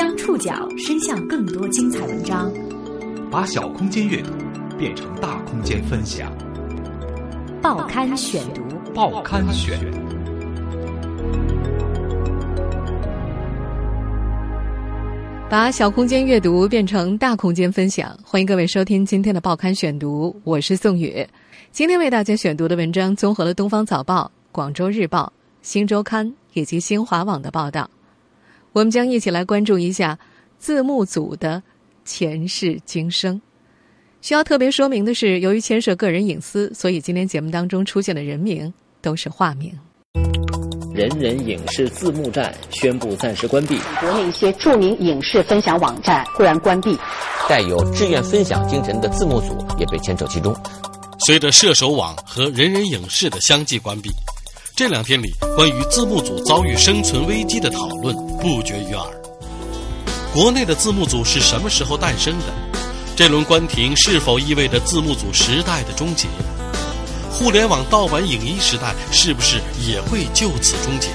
将触角伸向更多精彩文章，把小空间阅读变成大空间分享。报刊选读，报刊选。把小空间阅读变成大空间分享，欢迎各位收听今天的报刊选读，我是宋宇。今天为大家选读的文章综合了《东方早报》、《广州日报》、《新周刊》以及新华网的报道。我们将一起来关注一下字幕组的前世今生。需要特别说明的是，由于牵涉个人隐私，所以今天节目当中出现的人名都是化名。人人影视字幕站宣布暂时关闭。国内一些著名影视分享网站忽然关闭。带有志愿分享精神的字幕组也被牵扯其中。随着射手网和人人影视的相继关闭，这两天里关于字幕组遭遇生存危机的讨论不绝于耳。国内的字幕组是什么时候诞生的？这轮关停是否意味着字幕组时代的终结？互联网盗版影音时代是不是也会就此终结？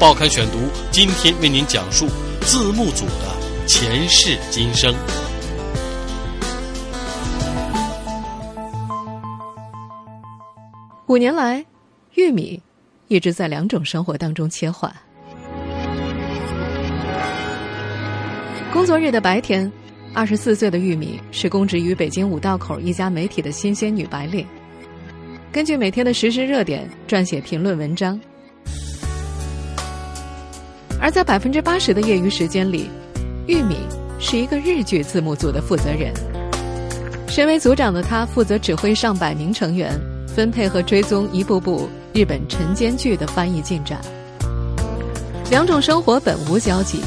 报刊选读今天为您讲述字幕组的前世今生。五年来，玉米一直在两种生活当中切换。工作日的白天，二十四岁的玉米是供职于北京五道口一家媒体的新鲜女白领。根据每天的实时热点撰写评论文章，而在百分之八十的业余时间里，玉米是一个日剧字幕组的负责人。身为组长的他，负责指挥上百名成员，分配和追踪一步步日本晨间剧的翻译进展。两种生活本无交集，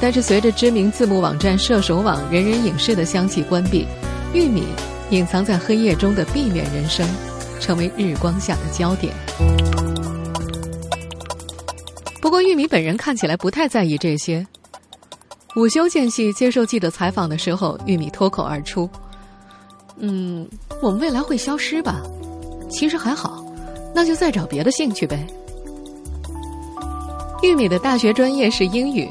但是随着知名字幕网站射手网、人人影视的相继关闭，玉米隐藏在黑夜中的避免人生。成为日光下的焦点。不过，玉米本人看起来不太在意这些。午休间隙接受记者采访的时候，玉米脱口而出：“嗯，我们未来会消失吧？其实还好，那就再找别的兴趣呗。”玉米的大学专业是英语。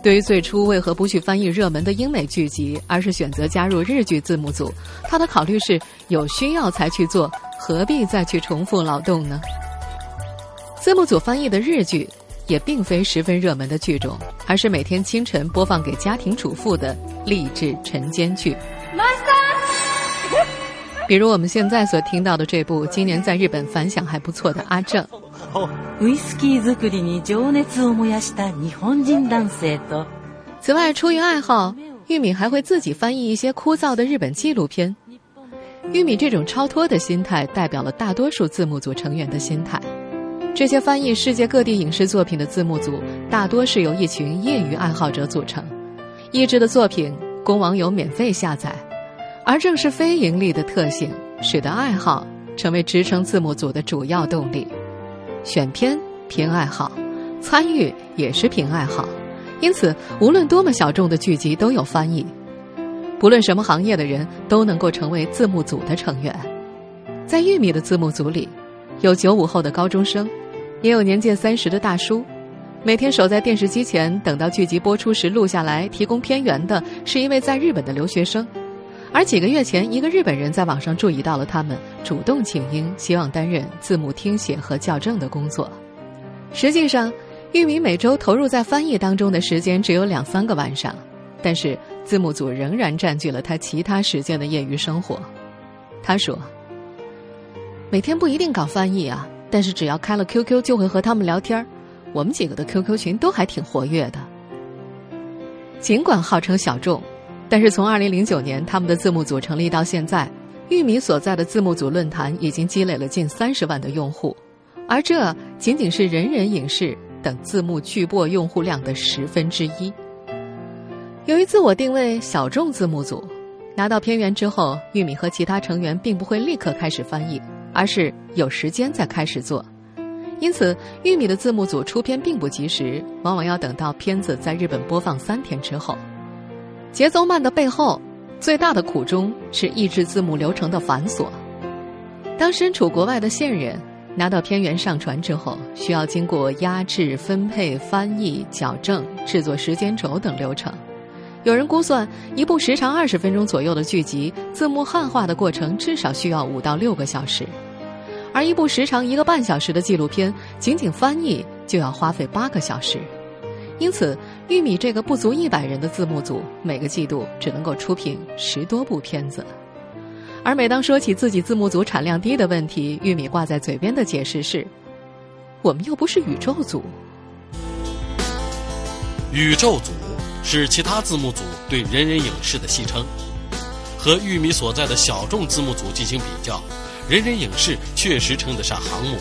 对于最初为何不去翻译热门的英美剧集，而是选择加入日剧字幕组，他的考虑是有需要才去做。何必再去重复劳动呢？字幕组翻译的日剧也并非十分热门的剧种，而是每天清晨播放给家庭主妇的励志晨间剧。比如我们现在所听到的这部，今年在日本反响还不错的《阿正》。此外，出于爱好，玉米还会自己翻译一些枯燥的日本纪录片。玉米这种超脱的心态，代表了大多数字幕组成员的心态。这些翻译世界各地影视作品的字幕组，大多是由一群业余爱好者组成，译制的作品供网友免费下载。而正是非盈利的特性，使得爱好成为支撑字幕组的主要动力。选片凭爱好，参与也是凭爱好，因此无论多么小众的剧集都有翻译。不论什么行业的人都能够成为字幕组的成员，在玉米的字幕组里，有九五后的高中生，也有年届三十的大叔。每天守在电视机前，等到剧集播出时录下来提供片源的是一位在日本的留学生。而几个月前，一个日本人在网上注意到了他们，主动请缨，希望担任字幕听写和校正的工作。实际上，玉米每周投入在翻译当中的时间只有两三个晚上。但是字幕组仍然占据了他其他时间的业余生活。他说：“每天不一定搞翻译啊，但是只要开了 QQ 就会和他们聊天我们几个的 QQ 群都还挺活跃的。尽管号称小众，但是从2009年他们的字幕组成立到现在，玉米所在的字幕组论坛已经积累了近三十万的用户，而这仅仅是人人影视等字幕巨播用户量的十分之一。”由于自我定位小众字幕组，拿到片源之后，玉米和其他成员并不会立刻开始翻译，而是有时间再开始做。因此，玉米的字幕组出片并不及时，往往要等到片子在日本播放三天之后。节奏慢的背后，最大的苦衷是译制字幕流程的繁琐。当身处国外的线人拿到片源上传之后，需要经过压制、分配、翻译、矫正、制作时间轴等流程。有人估算，一部时长二十分钟左右的剧集，字幕汉化的过程至少需要五到六个小时；而一部时长一个半小时的纪录片，仅仅翻译就要花费八个小时。因此，玉米这个不足一百人的字幕组，每个季度只能够出品十多部片子。而每当说起自己字幕组产量低的问题，玉米挂在嘴边的解释是：“我们又不是宇宙组。”宇宙组是其他字幕组对人人影视的戏称。和玉米所在的小众字幕组进行比较，人人影视确实称得上航母。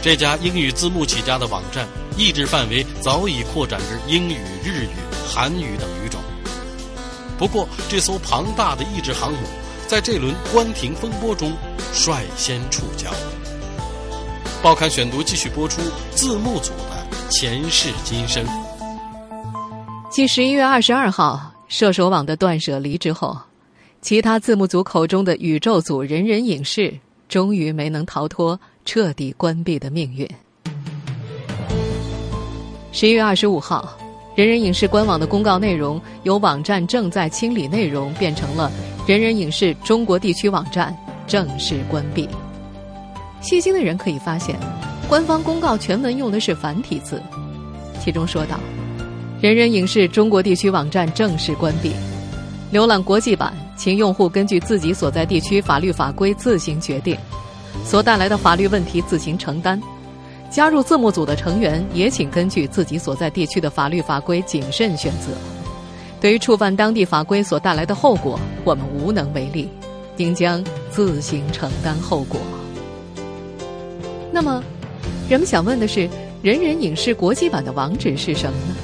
这家英语字幕起家的网站，译制范围早已扩展至英语、日语、韩语等语种。不过，这艘庞大的译制航母。在这轮关停风波中，率先触礁。报刊选读继续播出字幕组的前世今生。继十一月二十二号射手网的断舍离之后，其他字幕组口中的宇宙组人人影视终于没能逃脱彻底关闭的命运。十一月二十五号，人人影视官网的公告内容由网站正在清理内容变成了。人人影视中国地区网站正式关闭。细心的人可以发现，官方公告全文用的是繁体字，其中说道：“人人影视中国地区网站正式关闭。浏览国际版，请用户根据自己所在地区法律法规自行决定，所带来的法律问题自行承担。加入字幕组的成员也请根据自己所在地区的法律法规谨慎选择。”对于触犯当地法规所带来的后果，我们无能为力，应将自行承担后果。那么，人们想问的是，人人影视国际版的网址是什么呢？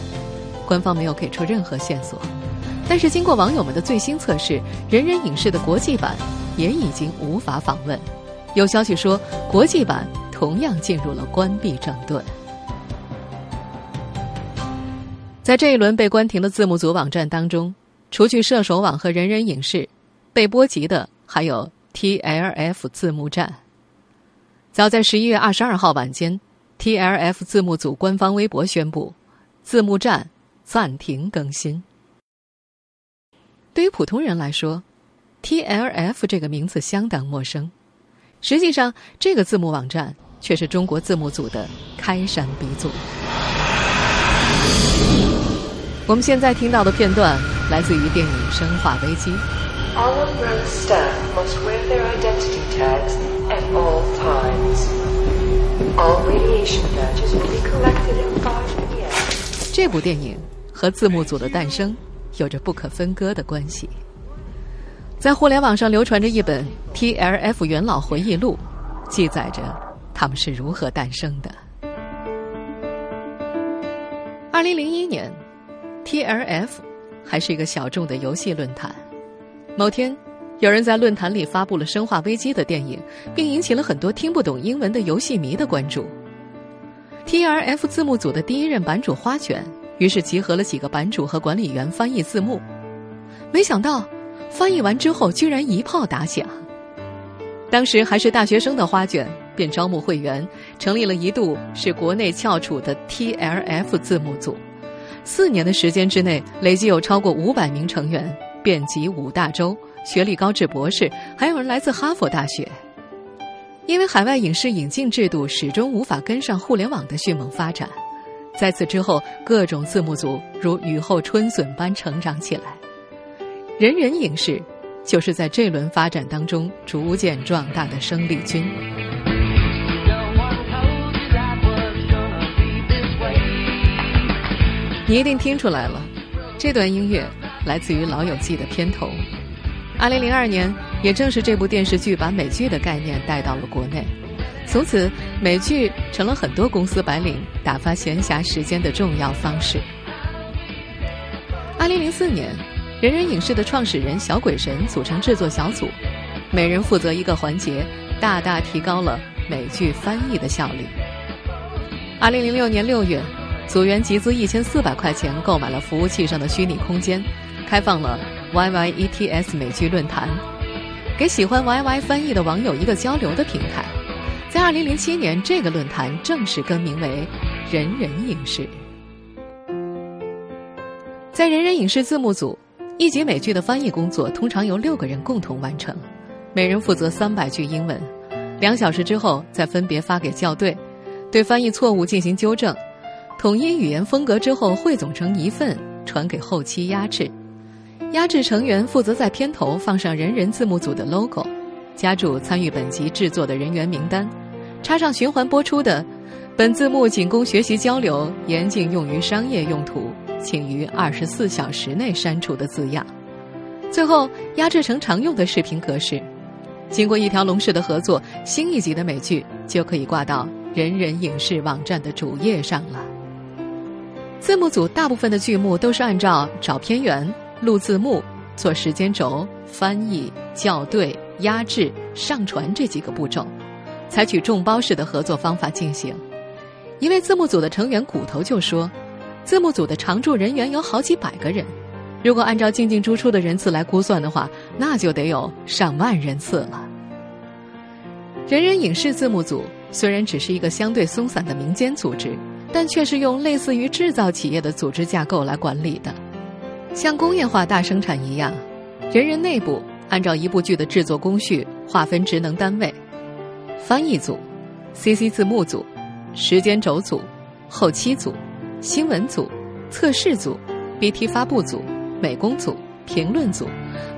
官方没有给出任何线索，但是经过网友们的最新测试，人人影视的国际版也已经无法访问。有消息说，国际版同样进入了关闭整顿。在这一轮被关停的字幕组网站当中，除去射手网和人人影视，被波及的还有 TLF 字幕站。早在十一月二十二号晚间，TLF 字幕组官方微博宣布，字幕站暂停更新。对于普通人来说，TLF 这个名字相当陌生，实际上这个字幕网站却是中国字幕组的开山鼻祖。我们现在听到的片段来自于电影《生化危机》。这部电影和字幕组的诞生有着不可分割的关系。在互联网上流传着一本 TLF 元老回忆录，记载着他们是如何诞生的。二零零一年。TLF 还是一个小众的游戏论坛。某天，有人在论坛里发布了《生化危机》的电影，并引起了很多听不懂英文的游戏迷的关注。TLF 字幕组的第一任版主花卷，于是集合了几个版主和管理员翻译字幕。没想到，翻译完之后居然一炮打响。当时还是大学生的花卷，便招募会员，成立了一度是国内翘楚的 TLF 字幕组。四年的时间之内，累计有超过五百名成员，遍及五大洲，学历高至博士，还有人来自哈佛大学。因为海外影视引进制度始终无法跟上互联网的迅猛发展，在此之后，各种字幕组如雨后春笋般成长起来。人人影视就是在这轮发展当中逐渐壮大的生力军。你一定听出来了，这段音乐来自于《老友记》的片头。二零零二年，也正是这部电视剧把美剧的概念带到了国内，从此美剧成了很多公司白领打发闲暇时间的重要方式。二零零四年，人人影视的创始人小鬼神组成制作小组，每人负责一个环节，大大提高了美剧翻译的效率。二零零六年六月。组员集资一千四百块钱购买了服务器上的虚拟空间，开放了 YYETS 美剧论坛，给喜欢 YY 翻译的网友一个交流的平台。在二零零七年，这个论坛正式更名为“人人影视”。在人人影视字幕组，一集美剧的翻译工作通常由六个人共同完成，每人负责三百句英文，两小时之后再分别发给校对，对翻译错误进行纠正，统一语言风格之后汇总成一份，传给后期压制。压制成员负责在片头放上人人字幕组的 logo，加注参与本集制作的人员名单，插上循环播出的“本字幕仅供学习交流，严禁用于商业用途，请于二十四小时内删除”的字样。最后压制成常用的视频格式。经过一条龙式的合作，新一集的美剧就可以挂到人人影视网站的主页上了。字幕组大部分的剧目都是按照找片源。录字幕、做时间轴、翻译、校对、压制、上传这几个步骤，采取众包式的合作方法进行。一位字幕组的成员骨头就说：“字幕组的常驻人员有好几百个人，如果按照进进出出的人次来估算的话，那就得有上万人次了。”人人影视字幕组虽然只是一个相对松散的民间组织，但却是用类似于制造企业的组织架构来管理的。像工业化大生产一样，人人内部按照一部剧的制作工序划分职能单位：翻译组、CC 字幕组、时间轴组、后期组、新闻组、测试组、BT 发布组、美工组、评论组，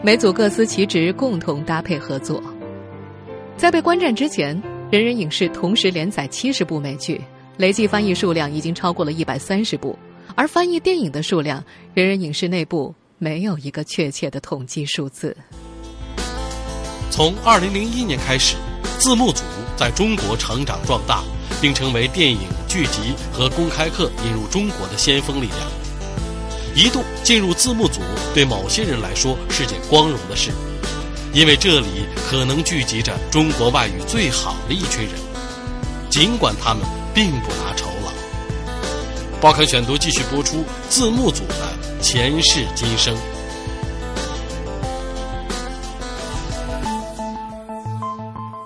每组各司其职，共同搭配合作。在被观战之前，人人影视同时连载七十部美剧，累计翻译数量已经超过了一百三十部。而翻译电影的数量，人人影视内部没有一个确切的统计数字。从二零零一年开始，字幕组在中国成长壮大，并成为电影、剧集和公开课引入中国的先锋力量。一度进入字幕组，对某些人来说是件光荣的事，因为这里可能聚集着中国外语最好的一群人，尽管他们并不拿酬劳。报刊选读继续播出字幕组的前世今生。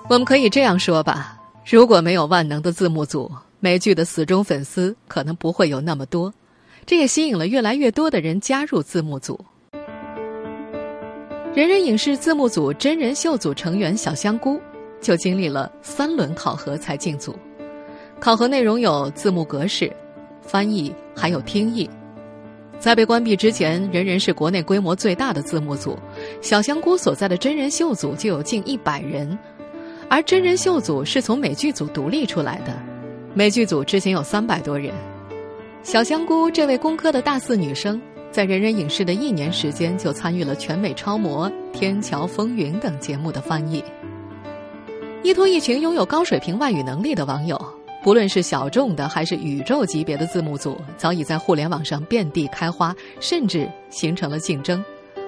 我们可以这样说吧：如果没有万能的字幕组，美剧的死忠粉丝可能不会有那么多。这也吸引了越来越多的人加入字幕组。人人影视字幕组真人秀组成员小香菇就经历了三轮考核才进组。考核内容有字幕格式。翻译还有听译，在被关闭之前，人人是国内规模最大的字幕组。小香菇所在的真人秀组就有近一百人，而真人秀组是从美剧组独立出来的，美剧组之前有三百多人。小香菇这位工科的大四女生，在人人影视的一年时间就参与了《全美超模》《天桥风云》等节目的翻译，依托一群拥有高水平外语能力的网友。不论是小众的还是宇宙级别的字幕组，早已在互联网上遍地开花，甚至形成了竞争。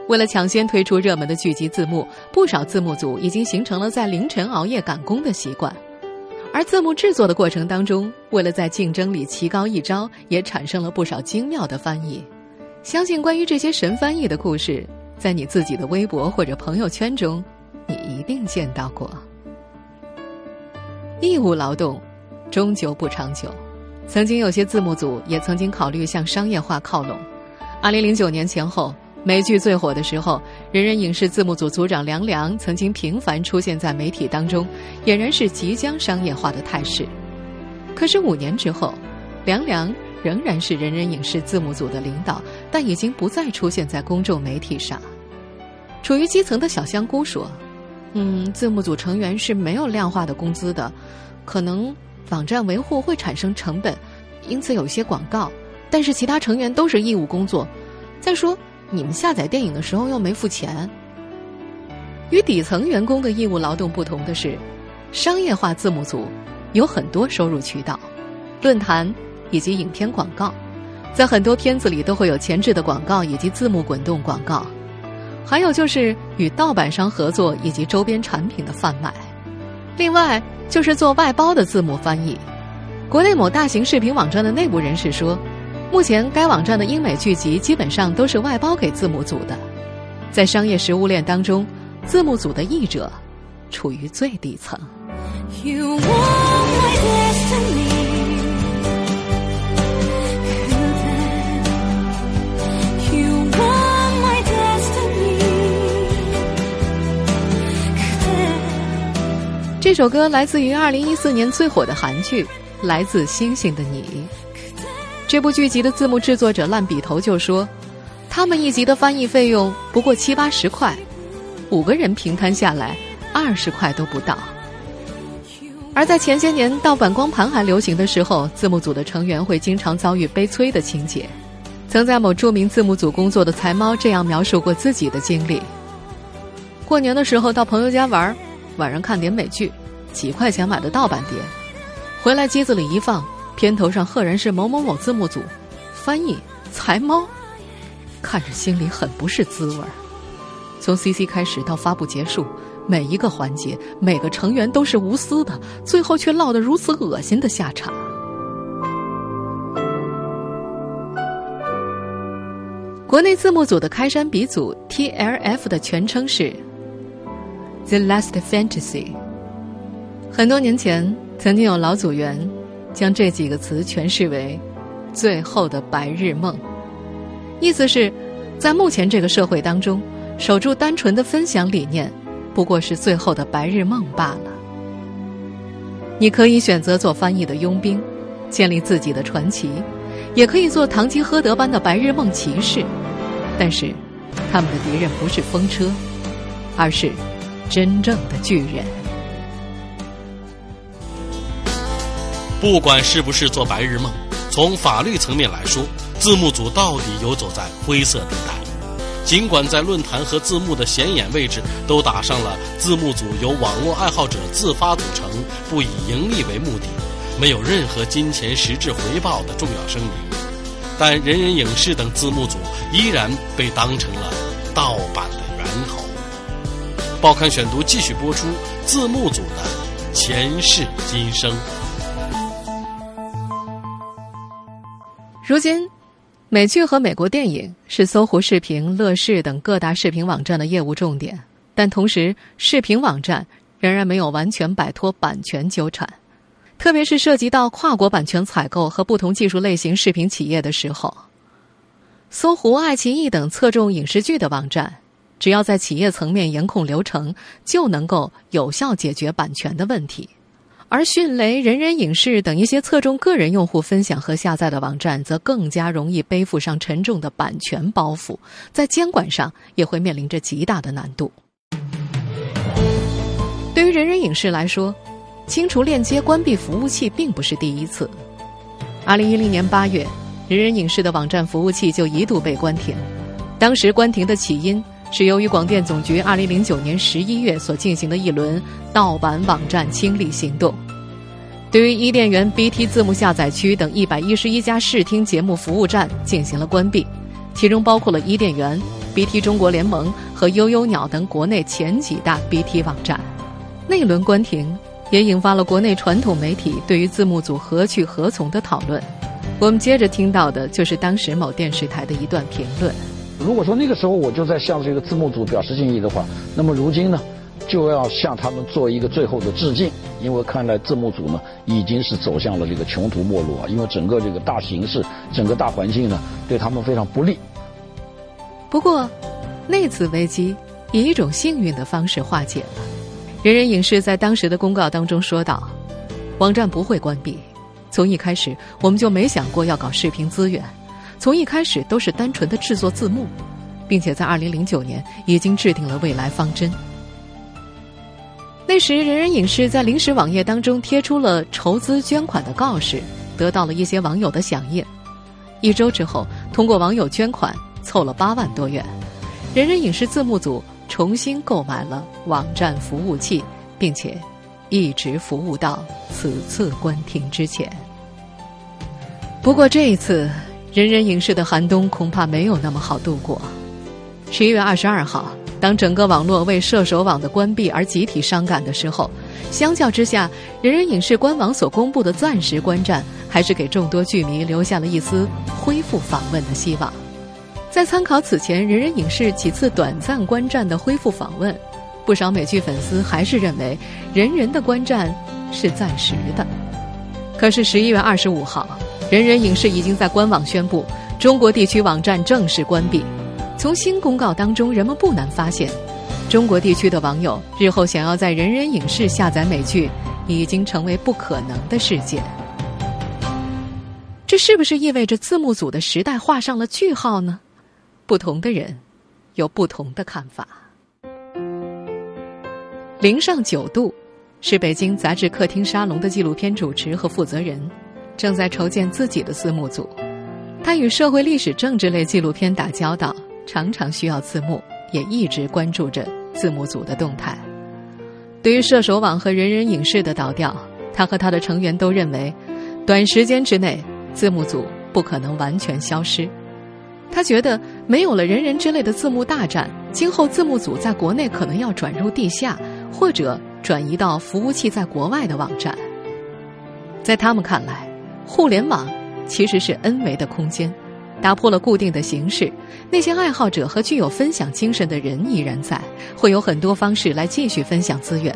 为了抢先推出热门的剧集字幕，不少字幕组已经形成了在凌晨熬夜赶工的习惯。而字幕制作的过程当中，为了在竞争里棋高一招，也产生了不少精妙的翻译。相信关于这些神翻译的故事，在你自己的微博或者朋友圈中，你一定见到过。义务劳动。终究不长久。曾经有些字幕组也曾经考虑向商业化靠拢。二零零九年前后，美剧最火的时候，人人影视字幕组组长梁良曾经频繁出现在媒体当中，俨然是即将商业化的态势。可是五年之后，梁良仍然是人人影视字幕组的领导，但已经不再出现在公众媒体上。处于基层的小香菇说：“嗯，字幕组成员是没有量化的工资的，可能。”网站维护会产生成本，因此有些广告。但是其他成员都是义务工作。再说，你们下载电影的时候又没付钱。与底层员工的义务劳动不同的是，商业化字幕组有很多收入渠道，论坛以及影片广告，在很多片子里都会有前置的广告以及字幕滚动广告。还有就是与盗版商合作以及周边产品的贩卖。另外。就是做外包的字幕翻译。国内某大型视频网站的内部人士说，目前该网站的英美剧集基本上都是外包给字幕组的。在商业食物链当中，字幕组的译者处于最底层。You 这首歌来自于二零一四年最火的韩剧《来自星星的你》。这部剧集的字幕制作者烂笔头就说，他们一集的翻译费用不过七八十块，五个人平摊下来二十块都不到。而在前些年盗版光盘还流行的时候，字幕组的成员会经常遭遇悲催的情节。曾在某著名字幕组工作的财猫这样描述过自己的经历：过年的时候到朋友家玩，晚上看点美剧，几块钱买的盗版碟，回来机子里一放，片头上赫然是某某某字幕组，翻译财猫，看着心里很不是滋味儿。从 CC 开始到发布结束。每一个环节，每个成员都是无私的，最后却落得如此恶心的下场。国内字幕组的开山鼻祖 TLF 的全称是 The Last Fantasy。很多年前，曾经有老组员将这几个词诠释为“最后的白日梦”，意思是，在目前这个社会当中，守住单纯的分享理念。不过是最后的白日梦罢了。你可以选择做翻译的佣兵，建立自己的传奇，也可以做堂吉诃德般的白日梦骑士。但是，他们的敌人不是风车，而是真正的巨人。不管是不是做白日梦，从法律层面来说，字幕组到底游走在灰色地带。尽管在论坛和字幕的显眼位置都打上了字幕组由网络爱好者自发组成、不以盈利为目的、没有任何金钱实质回报的重要声明，但人人影视等字幕组依然被当成了盗版的源头。报刊选读继续播出字幕组的前世今生。如今。美剧和美国电影是搜狐视频、乐视等各大视频网站的业务重点，但同时，视频网站仍然没有完全摆脱版权纠缠，特别是涉及到跨国版权采购和不同技术类型视频企业的时候。搜狐、爱奇艺等侧重影视剧的网站，只要在企业层面严控流程，就能够有效解决版权的问题。而迅雷、人人影视等一些侧重个人用户分享和下载的网站，则更加容易背负上沉重的版权包袱，在监管上也会面临着极大的难度。对于人人影视来说，清除链接、关闭服务器并不是第一次。二零一零年八月，人人影视的网站服务器就一度被关停，当时关停的起因。是由于广电总局二零零九年十一月所进行的一轮盗版网站清理行动，对于伊甸园、BT 字幕下载区等一百一十一家视听节目服务站进行了关闭，其中包括了伊甸园、BT 中国联盟和悠悠鸟等国内前几大 BT 网站。那轮关停也引发了国内传统媒体对于字幕组何去何从的讨论。我们接着听到的就是当时某电视台的一段评论。如果说那个时候我就在向这个字幕组表示敬意的话，那么如今呢，就要向他们做一个最后的致敬，因为看来字幕组呢已经是走向了这个穷途末路啊，因为整个这个大形势、整个大环境呢对他们非常不利。不过，那次危机以一种幸运的方式化解了。人人影视在当时的公告当中说道：“网站不会关闭，从一开始我们就没想过要搞视频资源。”从一开始都是单纯的制作字幕，并且在二零零九年已经制定了未来方针。那时，人人影视在临时网页当中贴出了筹资捐款的告示，得到了一些网友的响应。一周之后，通过网友捐款凑了八万多元，人人影视字幕组重新购买了网站服务器，并且一直服务到此次关停之前。不过这一次。人人影视的寒冬恐怕没有那么好度过。十一月二十二号，当整个网络为射手网的关闭而集体伤感的时候，相较之下，人人影视官网所公布的暂时关站，还是给众多剧迷留下了一丝恢复访问的希望。在参考此前人人影视几次短暂关站的恢复访问，不少美剧粉丝还是认为人人的关站是暂时的。可是十一月二十五号。人人影视已经在官网宣布，中国地区网站正式关闭。从新公告当中，人们不难发现，中国地区的网友日后想要在人人影视下载美剧，已经成为不可能的事件。这是不是意味着字幕组的时代画上了句号呢？不同的人有不同的看法。零上九度是北京杂志客厅沙龙的纪录片主持和负责人，正在筹建自己的字幕组。他与社会、历史、政治类纪录片打交道，常常需要字幕，也一直关注着字幕组的动态。对于射手网和人人影视的倒掉，他和他的成员都认为，短时间之内字幕组不可能完全消失。他觉得，没有了人人之类的字幕大战，今后字幕组在国内可能要转入地下，或者转移到服务器在国外的网站。在他们看来，互联网。其实是 N 维的空间，打破了固定的形式。那些爱好者和具有分享精神的人依然在，会有很多方式来继续分享资源。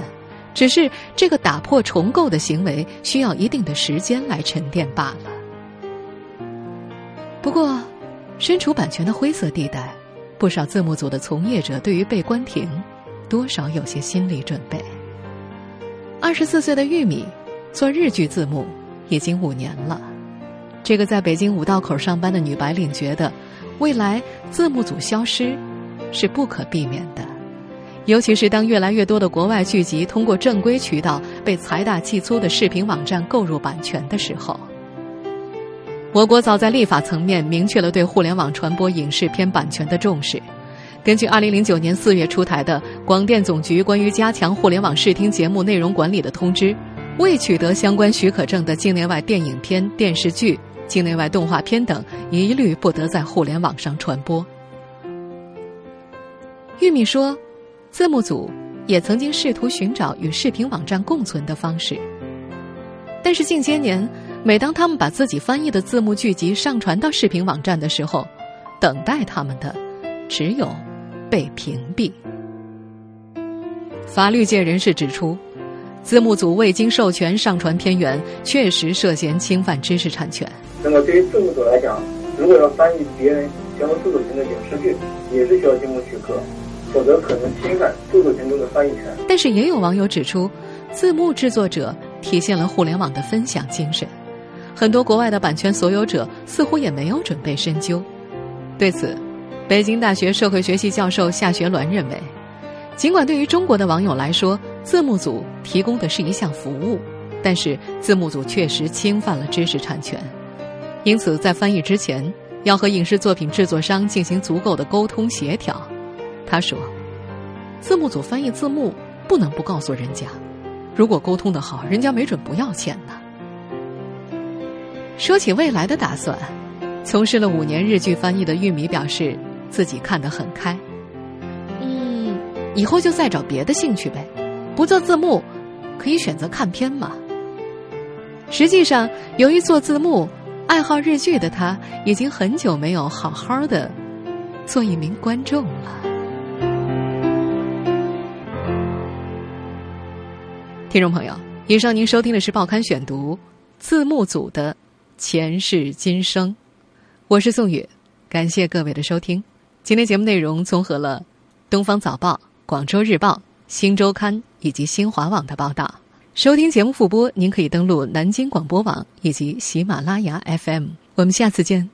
只是这个打破重构的行为需要一定的时间来沉淀罢了。不过，身处版权的灰色地带，不少字幕组的从业者对于被关停，多少有些心理准备。二十四岁的玉米，做日剧字幕已经五年了。这个在北京五道口上班的女白领觉得，未来字幕组消失是不可避免的，尤其是当越来越多的国外剧集通过正规渠道被财大气粗的视频网站购入版权的时候。我国早在立法层面明确了对互联网传播影视片版权的重视。根据二零零九年四月出台的《广电总局关于加强互联网视听节目内容管理的通知》，未取得相关许可证的境内外电影片、电视剧。境内外动画片等一律不得在互联网上传播。玉米说，字幕组也曾经试图寻找与视频网站共存的方式，但是近些年，每当他们把自己翻译的字幕剧集上传到视频网站的时候，等待他们的只有被屏蔽。法律界人士指出。字幕组未经授权上传片源，确实涉嫌侵犯知识产权。那么，对于字幕组来讲，如果要翻译别人享有著作权的影视剧，也是需要经过许可，否则可能侵犯著作权中的翻译权。但是，也有网友指出，字幕制作者体现了互联网的分享精神，很多国外的版权所有者似乎也没有准备深究。对此，北京大学社会学系教授夏学鸾认为。尽管对于中国的网友来说，字幕组提供的是一项服务，但是字幕组确实侵犯了知识产权，因此在翻译之前要和影视作品制作商进行足够的沟通协调。他说：“字幕组翻译字幕不能不告诉人家，如果沟通的好，人家没准不要钱呢。”说起未来的打算，从事了五年日剧翻译的玉米表示自己看得很开。嗯以后就再找别的兴趣呗，不做字幕，可以选择看片嘛。实际上，由于做字幕，爱好日剧的他已经很久没有好好的做一名观众了。听众朋友，以上您收听的是《报刊选读》字幕组的前世今生，我是宋宇，感谢各位的收听。今天节目内容综合了《东方早报》。广州日报、新周刊以及新华网的报道。收听节目复播，您可以登录南京广播网以及喜马拉雅 FM。我们下次见。